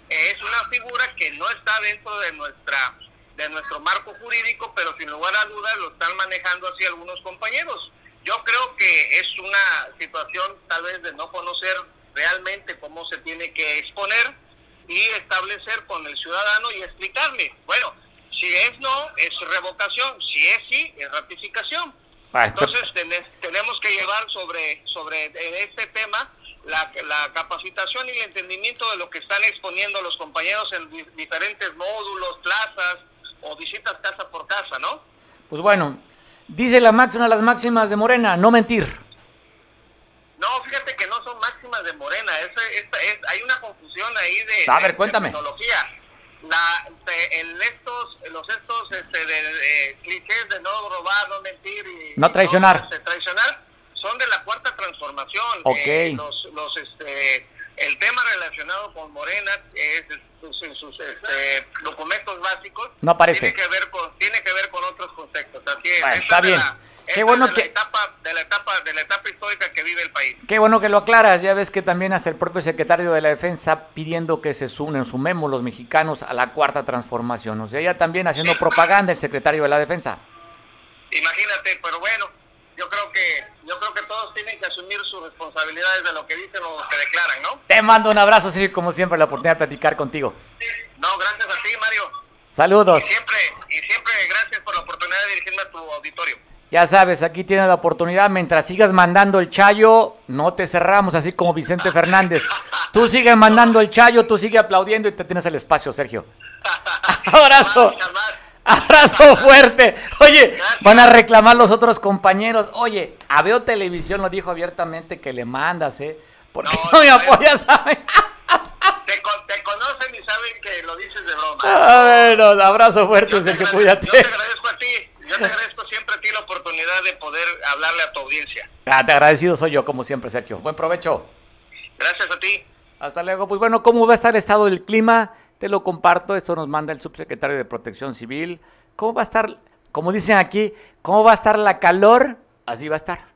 Es una figura que no está dentro de nuestra de nuestro marco jurídico, pero sin lugar a dudas lo están manejando así algunos compañeros. Yo creo que es una situación tal vez de no conocer realmente cómo se tiene que exponer y establecer con el ciudadano y explicarle, bueno, si es no, es revocación, si es sí, es ratificación. Ah, entonces tenemos que llevar sobre, sobre este tema la, la, capacitación y el entendimiento de lo que están exponiendo los compañeros en diferentes módulos, plazas o visitas casa por casa, ¿no? Pues bueno, Dice la máxima, de las máximas de Morena, no mentir. No, fíjate que no son máximas de Morena, es, es, hay una confusión ahí de, A ver, cuéntame. tecnología. La, el estos, los estos este, de, clichés de no robar, no mentir y no traicionar. traicionar, son de la cuarta transformación. Ok. Eh, los, los, este, el tema relacionado con Morena es sus, sus este, documentos básicos. No aparece. Tiene que ver con, tiene que ver con otros conceptos. Así es. Bueno, está es bien. la- Qué bueno de que- La etapa, de, la etapa, de la etapa histórica que vive el país. Qué bueno que lo aclaras, ya ves que también hasta el propio secretario de la Defensa pidiendo que se sumen, sumemos los mexicanos a la cuarta transformación. O sea, ya también haciendo propaganda el secretario de la Defensa. Imagínate, pero bueno, yo creo que yo creo que todos tienen que asumir sus responsabilidades de lo que dicen o lo que declaran, ¿no? Te mando un abrazo, Sergio, como siempre, la oportunidad de platicar contigo. No, gracias a ti, Mario. Saludos. Y siempre, y siempre gracias por la oportunidad de dirigirme a tu auditorio. Ya sabes, aquí tienes la oportunidad. Mientras sigas mandando el chayo, no te cerramos, así como Vicente Fernández. Tú sigues mandando el chayo, tú sigues aplaudiendo y te tienes el espacio, Sergio. Abrazo. Abrazo fuerte. Oye, van a reclamar los otros compañeros. Oye, a Veo Televisión lo dijo abiertamente que le mandas, ¿eh? ¿Por qué No, no me apoyas? ¿sabes? Te, con- te conocen y saben que lo dices de broma. A ver, no, abrazo fuerte, cuídate. yo te agradezco a ti. Yo te agradezco siempre a ti la oportunidad de poder hablarle a tu audiencia. Ah, te agradecido soy yo, como siempre, Sergio. Buen provecho. Gracias a ti. Hasta luego. Pues bueno, ¿cómo va a estar el estado del clima? Lo comparto. Esto nos manda el subsecretario de Protección Civil. ¿Cómo va a estar, como dicen aquí, cómo va a estar la calor? Así va a estar.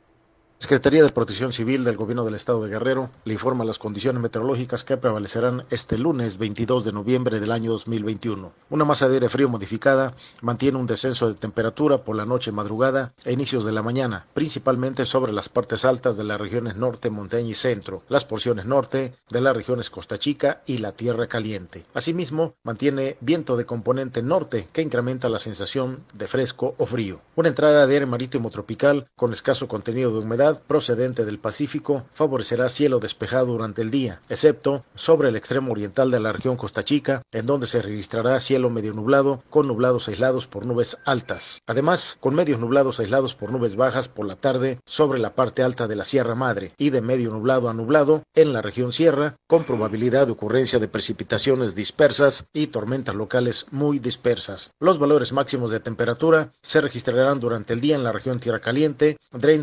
Secretaría de Protección Civil del Gobierno del Estado de Guerrero le informa las condiciones meteorológicas que prevalecerán este lunes 22 de noviembre del año 2021. Una masa de aire frío modificada mantiene un descenso de temperatura por la noche madrugada e inicios de la mañana, principalmente sobre las partes altas de las regiones norte, montaña y centro, las porciones norte de las regiones Costa Chica y la Tierra Caliente. Asimismo, mantiene viento de componente norte que incrementa la sensación de fresco o frío. Una entrada de aire marítimo tropical con escaso contenido de humedad procedente del Pacífico favorecerá cielo despejado durante el día, excepto sobre el extremo oriental de la región Costa Chica, en donde se registrará cielo medio nublado con nublados aislados por nubes altas. Además, con medios nublados aislados por nubes bajas por la tarde sobre la parte alta de la Sierra Madre y de medio nublado a nublado en la región Sierra, con probabilidad de ocurrencia de precipitaciones dispersas y tormentas locales muy dispersas. Los valores máximos de temperatura se registrarán durante el día en la región Tierra Caliente entre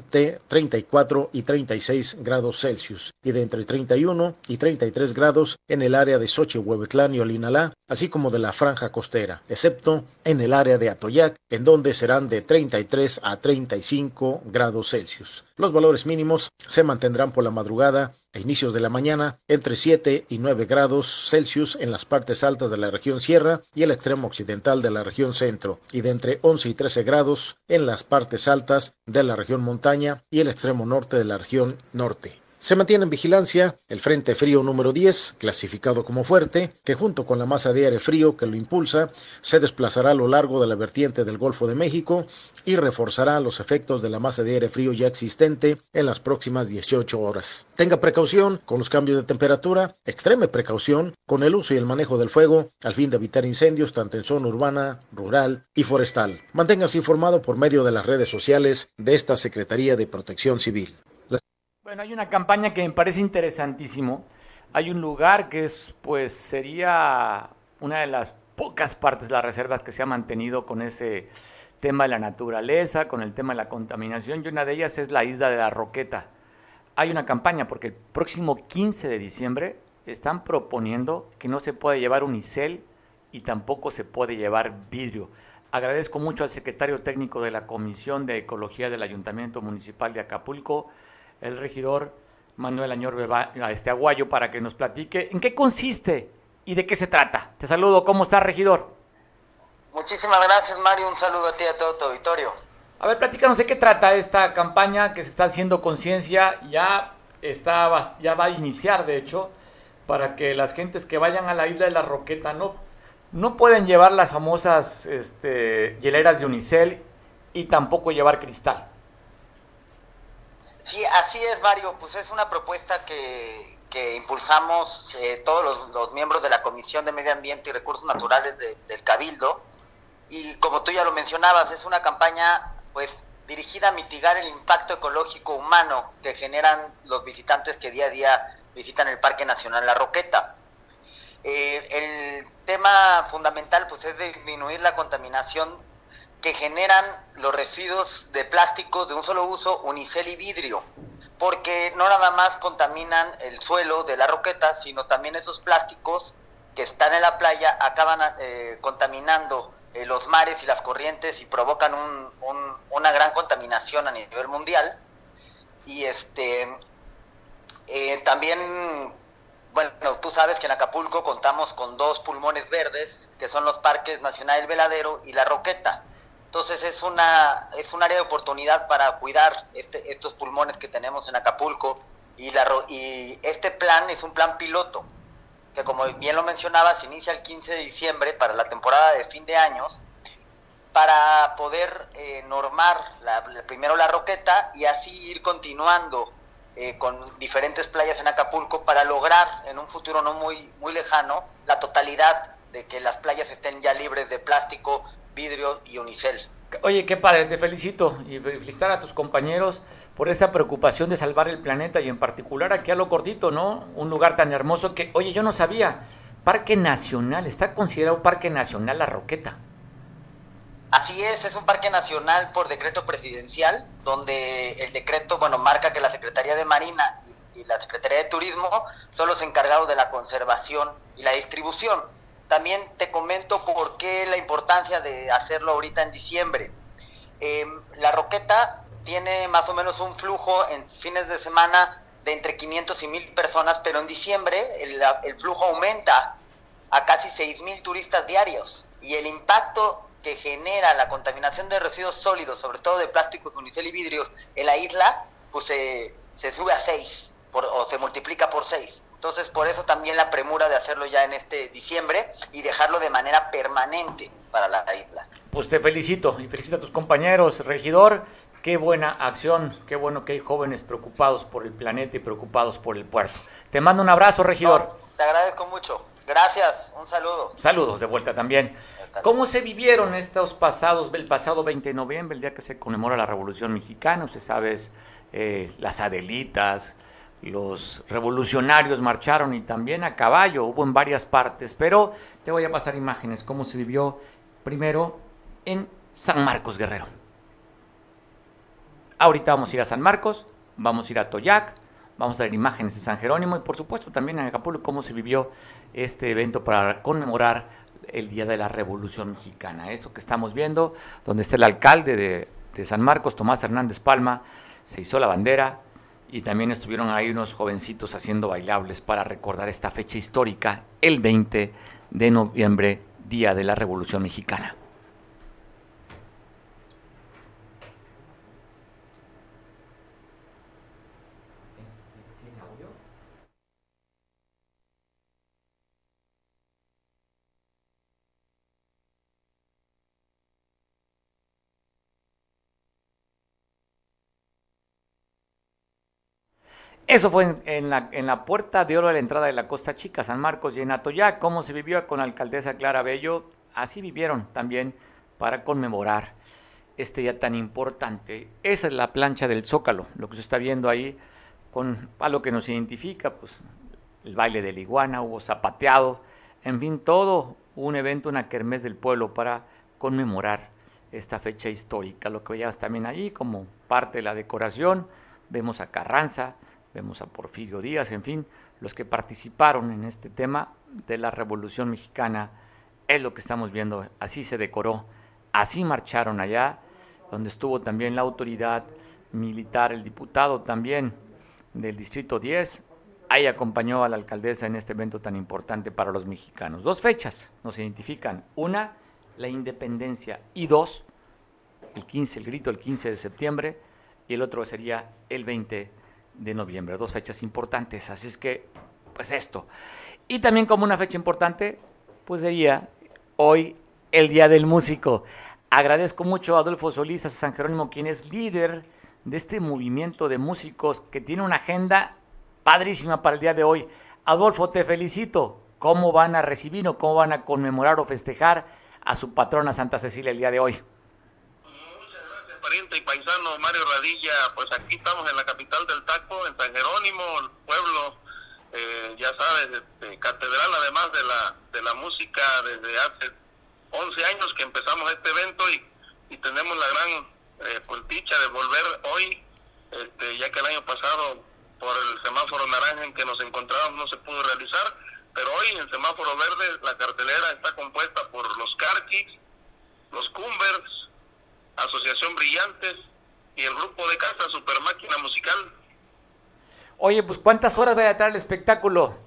34 y 36 grados Celsius y de entre 31 y 33 grados en el área de Xochihuehuetlán y Olinalá, así como de la franja costera, excepto en el área de Atoyac, en donde serán de 33 a 35 grados Celsius. Los valores mínimos se mantendrán por la madrugada a inicios de la mañana entre 7 y 9 grados Celsius en las partes altas de la región Sierra y el extremo occidental de la región Centro, y de entre 11 y 13 grados en las partes altas de la región Montaña y el extremo norte de la región Norte. Se mantiene en vigilancia el Frente Frío número 10, clasificado como fuerte, que junto con la masa de aire frío que lo impulsa, se desplazará a lo largo de la vertiente del Golfo de México y reforzará los efectos de la masa de aire frío ya existente en las próximas 18 horas. Tenga precaución con los cambios de temperatura, extreme precaución con el uso y el manejo del fuego al fin de evitar incendios tanto en zona urbana, rural y forestal. Manténgase informado por medio de las redes sociales de esta Secretaría de Protección Civil. Bueno, hay una campaña que me parece interesantísimo. Hay un lugar que es, pues, sería una de las pocas partes de las reservas que se ha mantenido con ese tema de la naturaleza, con el tema de la contaminación, y una de ellas es la isla de la Roqueta. Hay una campaña porque el próximo 15 de diciembre están proponiendo que no se puede llevar unicel y tampoco se puede llevar vidrio. Agradezco mucho al secretario técnico de la Comisión de Ecología del Ayuntamiento Municipal de Acapulco, el regidor Manuel Añor Beba- a este Aguayo, para que nos platique en qué consiste y de qué se trata. Te saludo, ¿cómo está, regidor? Muchísimas gracias, Mario. Un saludo a ti y a todo tu auditorio. A ver, platícanos de qué trata esta campaña que se está haciendo conciencia, ya está ya va a iniciar, de hecho, para que las gentes que vayan a la isla de la Roqueta no, no pueden llevar las famosas este, hieleras de unicel y tampoco llevar cristal. Sí, así es, Mario. Pues es una propuesta que, que impulsamos eh, todos los, los miembros de la Comisión de Medio Ambiente y Recursos Naturales de- del Cabildo. Y como tú ya lo mencionabas, es una campaña pues dirigida a mitigar el impacto ecológico humano que generan los visitantes que día a día visitan el Parque Nacional La Roqueta. Eh, el tema fundamental pues es disminuir la contaminación que generan los residuos de plástico de un solo uso, unicel y vidrio, porque no nada más contaminan el suelo de la roqueta, sino también esos plásticos que están en la playa acaban eh, contaminando eh, los mares y las corrientes y provocan una gran contaminación a nivel mundial. Y este eh, también, bueno, tú sabes que en Acapulco contamos con dos pulmones verdes, que son los Parques Nacional El Veladero y La Roqueta. Entonces es una es un área de oportunidad para cuidar este, estos pulmones que tenemos en Acapulco. Y, la, y este plan es un plan piloto que como bien lo mencionaba se inicia el 15 de diciembre para la temporada de fin de años para poder eh, normar la, primero la roqueta y así ir continuando eh, con diferentes playas en Acapulco para lograr en un futuro no muy, muy lejano la totalidad de que las playas estén ya libres de plástico, vidrio y unicel. Oye, qué padre, te felicito y felicitar a tus compañeros por esa preocupación de salvar el planeta y en particular aquí a lo cortito, ¿no? Un lugar tan hermoso que, oye, yo no sabía, Parque Nacional, está considerado Parque Nacional La Roqueta. Así es, es un parque nacional por decreto presidencial, donde el decreto, bueno, marca que la Secretaría de Marina y, la Secretaría de Turismo son los encargados de la conservación y la distribución. También te comento por qué la importancia de hacerlo ahorita en diciembre. Em, la Roqueta tiene más o menos un flujo en fines de semana de entre 500 y 1000 personas, pero en diciembre el, el flujo aumenta a casi 6000 turistas diarios y el impacto que genera la contaminación de residuos sólidos, sobre todo de plásticos, unicel y vidrios, en la isla, pues se, se sube a 6 o se multiplica por 6. Entonces, por eso también la premura de hacerlo ya en este diciembre y dejarlo de manera permanente para la isla. Pues te felicito y felicito a tus compañeros, regidor. Qué buena acción, qué bueno que hay jóvenes preocupados por el planeta y preocupados por el puerto. Te mando un abrazo, regidor. te agradezco mucho. Gracias, un saludo. Saludos de vuelta también. ¿Cómo se vivieron estos pasados, el pasado 20 de noviembre, el día que se conmemora la Revolución Mexicana? Usted sabe, eh, las Adelitas, los revolucionarios marcharon y también a caballo, hubo en varias partes, pero te voy a pasar imágenes, cómo se vivió primero en San Marcos Guerrero. Ahorita vamos a ir a San Marcos, vamos a ir a Toyac, vamos a ver imágenes de San Jerónimo y por supuesto también en Acapulco cómo se vivió este evento para conmemorar el Día de la Revolución Mexicana. Eso que estamos viendo, donde está el alcalde de, de San Marcos, Tomás Hernández Palma, se hizo la bandera y también estuvieron ahí unos jovencitos haciendo bailables para recordar esta fecha histórica, el 20 de noviembre, Día de la Revolución Mexicana. Eso fue en, la, la, puerta de oro de la entrada de la Costa Chica, San Marcos y en Atoyac, cómo se vivió con la alcaldesa Clara Bello. Así vivieron también para conmemorar este día tan importante. Esa es la plancha del Zócalo, lo que se está viendo ahí, con algo que nos identifica, pues el baile del iguana, hubo zapateado, en fin, todo un evento, una kermés del pueblo para conmemorar esta fecha histórica. Lo que veías también ahí como parte de la decoración, vemos a Carranza, vemos a Porfirio Díaz, en fin, los que participaron en este tema de la Revolución Mexicana, es lo que estamos viendo, así se decoró, así marcharon allá, donde estuvo también la autoridad militar, el diputado también del Distrito 10, ahí acompañó a la alcaldesa en este evento tan importante para los mexicanos. Dos fechas nos identifican, una, la independencia, y dos, el 15, el grito el 15 de septiembre, y el otro sería el 20 de noviembre, dos fechas importantes, así es que, pues esto. Y también como una fecha importante, pues sería hoy el Día del Músico. Agradezco mucho a Adolfo Solís, a San Jerónimo, quien es líder de este movimiento de músicos que tiene una agenda padrísima para el día de hoy. Adolfo, te felicito. ¿Cómo van a recibir o cómo van a conmemorar o festejar a su patrona Santa Cecilia el día de hoy? Y paisano Mario Radilla, pues aquí estamos en la capital del Taco, en San Jerónimo, el pueblo, eh, ya sabes, este, catedral además de la, de la música desde hace 11 años que empezamos este evento y y tenemos la gran eh, de volver hoy, este, ya que el año pasado por el semáforo naranja en que nos encontrábamos no se pudo realizar, pero hoy en el semáforo verde la cartelera está compuesta por los Carquis, los Cumbers, Asociación Brillantes y el grupo de casa Super Máquina Musical. Oye, pues ¿cuántas horas va a estar el espectáculo?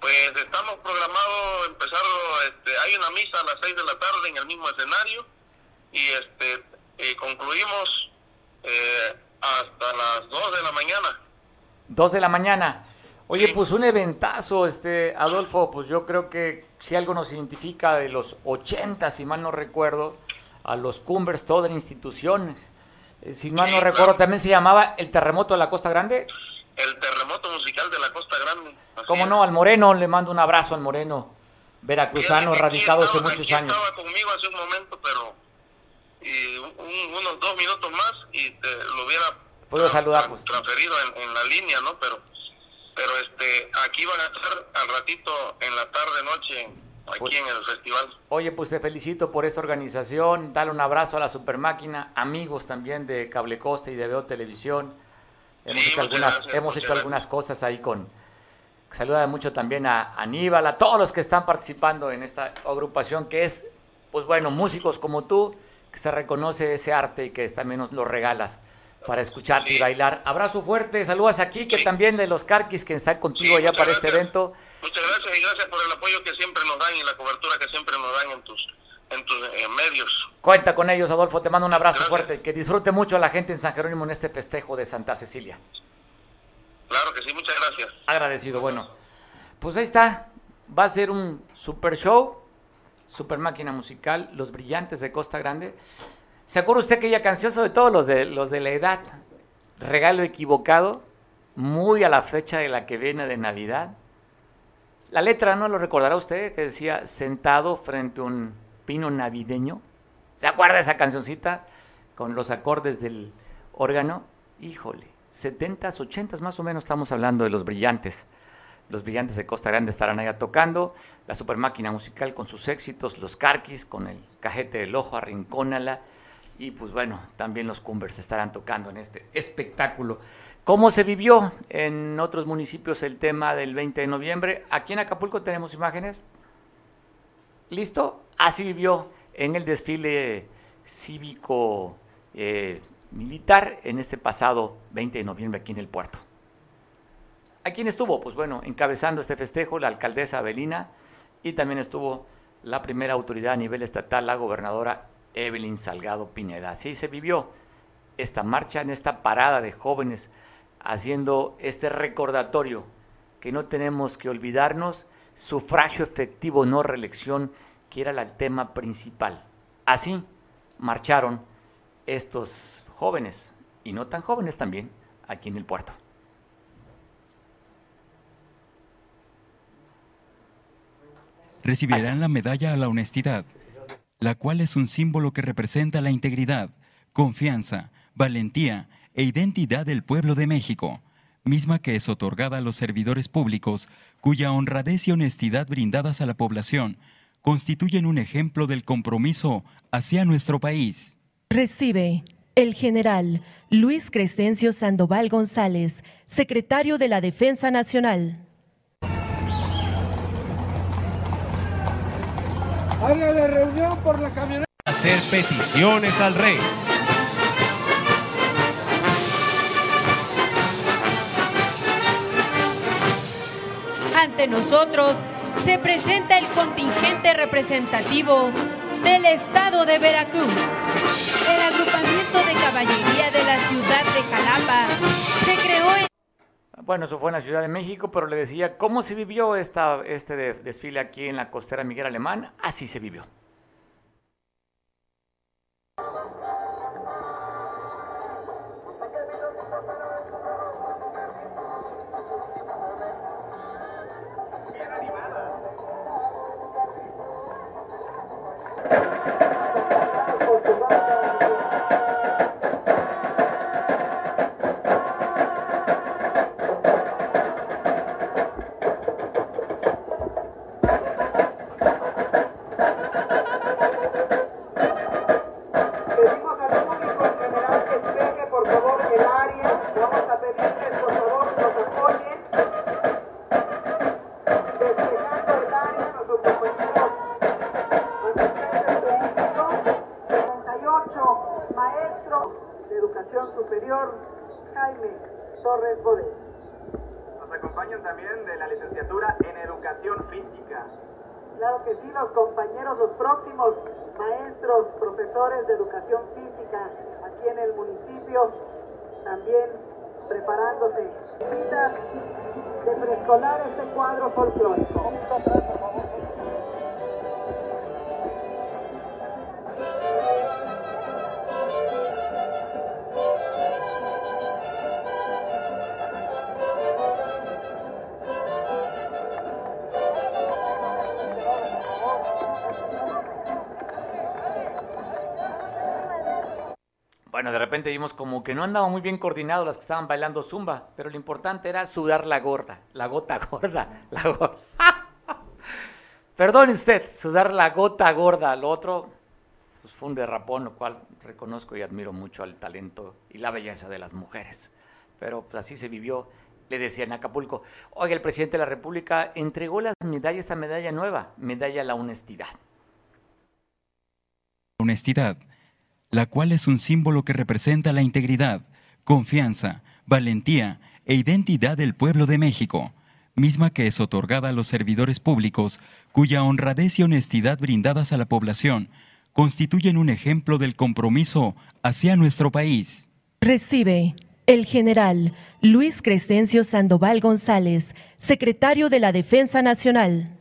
Pues estamos programados empezar, este, hay una misa a las 6 de la tarde en el mismo escenario y este y concluimos eh, hasta las 2 de la mañana. 2 de la mañana. Oye, pues un eventazo, este, Adolfo, pues yo creo que si algo nos identifica de los 80, si mal no recuerdo, a los Cumbers, todas las instituciones. Eh, si mal no recuerdo, también se llamaba El Terremoto de la Costa Grande. El Terremoto Musical de la Costa Grande. Como no, al Moreno, le mando un abrazo al Moreno, veracruzano, radicado hace muchos años. Estaba conmigo hace un momento, pero y unos dos minutos más y te lo hubiera Puedo saludar, pues. transferido en, la línea, ¿no? Pero pero este aquí van a estar al ratito en la tarde noche aquí pues, en el festival. Oye, pues te felicito por esta organización, dale un abrazo a la super máquina, amigos también de Cable Costa y de Veo Televisión. Hemos hecho algunas hemos hecho algunas cosas ahí con saluda mucho también a Aníbal, a todos los que están participando en esta agrupación que es pues bueno, músicos como tú que se reconoce ese arte y que también nos lo regalas para escucharte y bailar. Abrazo fuerte, saludas aquí, que también de los Carquis que están contigo ya para este evento. Muchas gracias y gracias por el apoyo que siempre nos dan y la cobertura que siempre nos dan en tus, en tus eh, medios. Cuenta con ellos, Adolfo, te mando un abrazo fuerte, que disfrute mucho a la gente en San Jerónimo en este festejo de Santa Cecilia. Claro que sí, muchas gracias. Agradecido, bueno. Pues ahí está, va a ser un super show Super Máquina Musical, Los Brillantes de Costa Grande. ¿Se acuerda usted aquella canción, sobre todo los de, los de la edad? Regalo equivocado, muy a la fecha de la que viene de Navidad. La letra, ¿no lo recordará usted? Que decía, sentado frente a un pino navideño. ¿Se acuerda esa cancioncita? Con los acordes del órgano. Híjole, 70s, 80s más o menos estamos hablando de los brillantes. Los Brillantes de Costa Grande estarán allá tocando, la super máquina musical con sus éxitos, los Carquis con el cajete del ojo, Arrincónala, y pues bueno, también los Cumbers estarán tocando en este espectáculo. ¿Cómo se vivió en otros municipios el tema del 20 de noviembre? Aquí en Acapulco tenemos imágenes. ¿Listo? Así vivió en el desfile cívico eh, militar en este pasado 20 de noviembre aquí en el puerto. ¿A quién estuvo? Pues bueno, encabezando este festejo la alcaldesa Abelina y también estuvo la primera autoridad a nivel estatal, la gobernadora Evelyn Salgado Pineda. Así se vivió esta marcha, en esta parada de jóvenes, haciendo este recordatorio que no tenemos que olvidarnos, sufragio efectivo, no reelección, que era el tema principal. Así marcharon estos jóvenes, y no tan jóvenes también, aquí en el puerto. recibirán la medalla a la honestidad, la cual es un símbolo que representa la integridad, confianza, valentía e identidad del pueblo de México, misma que es otorgada a los servidores públicos cuya honradez y honestidad brindadas a la población constituyen un ejemplo del compromiso hacia nuestro país. Recibe el general Luis Crescencio Sandoval González, secretario de la Defensa Nacional. La reunión por la camioneta. Hacer peticiones al rey. Ante nosotros se presenta el contingente representativo del estado de Veracruz. El agrupamiento de caballería de la ciudad de Jalapa se creó en bueno, eso fue en la Ciudad de México, pero le decía, ¿cómo se vivió esta, este desfile aquí en la costera Miguel Alemán? Así se vivió. En el municipio, también preparándose. de preescolar este cuadro folclórico. Repente vimos como que no andaban muy bien coordinados las que estaban bailando zumba, pero lo importante era sudar la gorda, la gota gorda, la gorda. Perdón usted, sudar la gota gorda. Lo otro pues fue un derrapón, lo cual reconozco y admiro mucho al talento y la belleza de las mujeres. Pero pues, así se vivió, le decía en Acapulco. Oiga, el presidente de la República entregó las medallas, esta medalla nueva, medalla a la honestidad. Honestidad la cual es un símbolo que representa la integridad, confianza, valentía e identidad del pueblo de México, misma que es otorgada a los servidores públicos cuya honradez y honestidad brindadas a la población constituyen un ejemplo del compromiso hacia nuestro país. Recibe el general Luis Crescencio Sandoval González, secretario de la Defensa Nacional.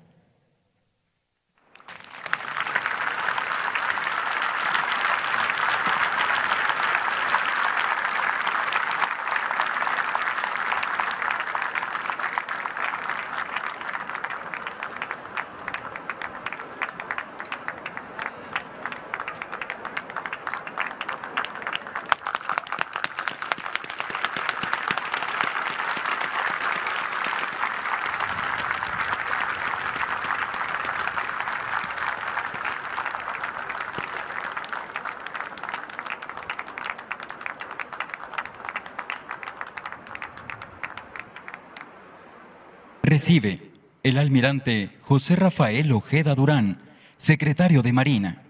Recibe el almirante José Rafael Ojeda Durán, secretario de Marina.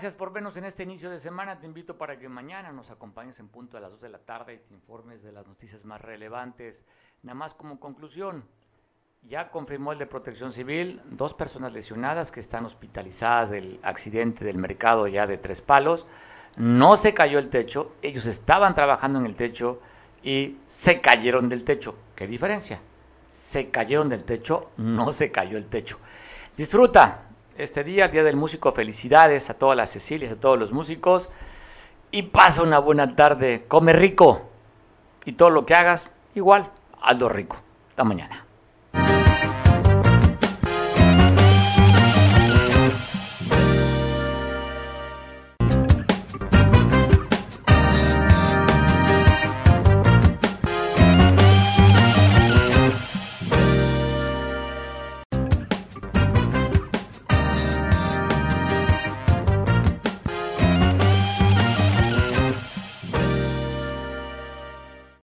Gracias por vernos en este inicio de semana. Te invito para que mañana nos acompañes en punto a las 2 de la tarde y te informes de las noticias más relevantes. Nada más como conclusión, ya confirmó el de Protección Civil, dos personas lesionadas que están hospitalizadas del accidente del mercado ya de Tres Palos. No se cayó el techo, ellos estaban trabajando en el techo y se cayeron del techo. ¿Qué diferencia? Se cayeron del techo, no se cayó el techo. Disfruta, este día, Día del Músico. Felicidades a todas las Cecilias, a todos los músicos. Y pasa una buena tarde. Come rico. Y todo lo que hagas, igual, hazlo rico. Hasta mañana.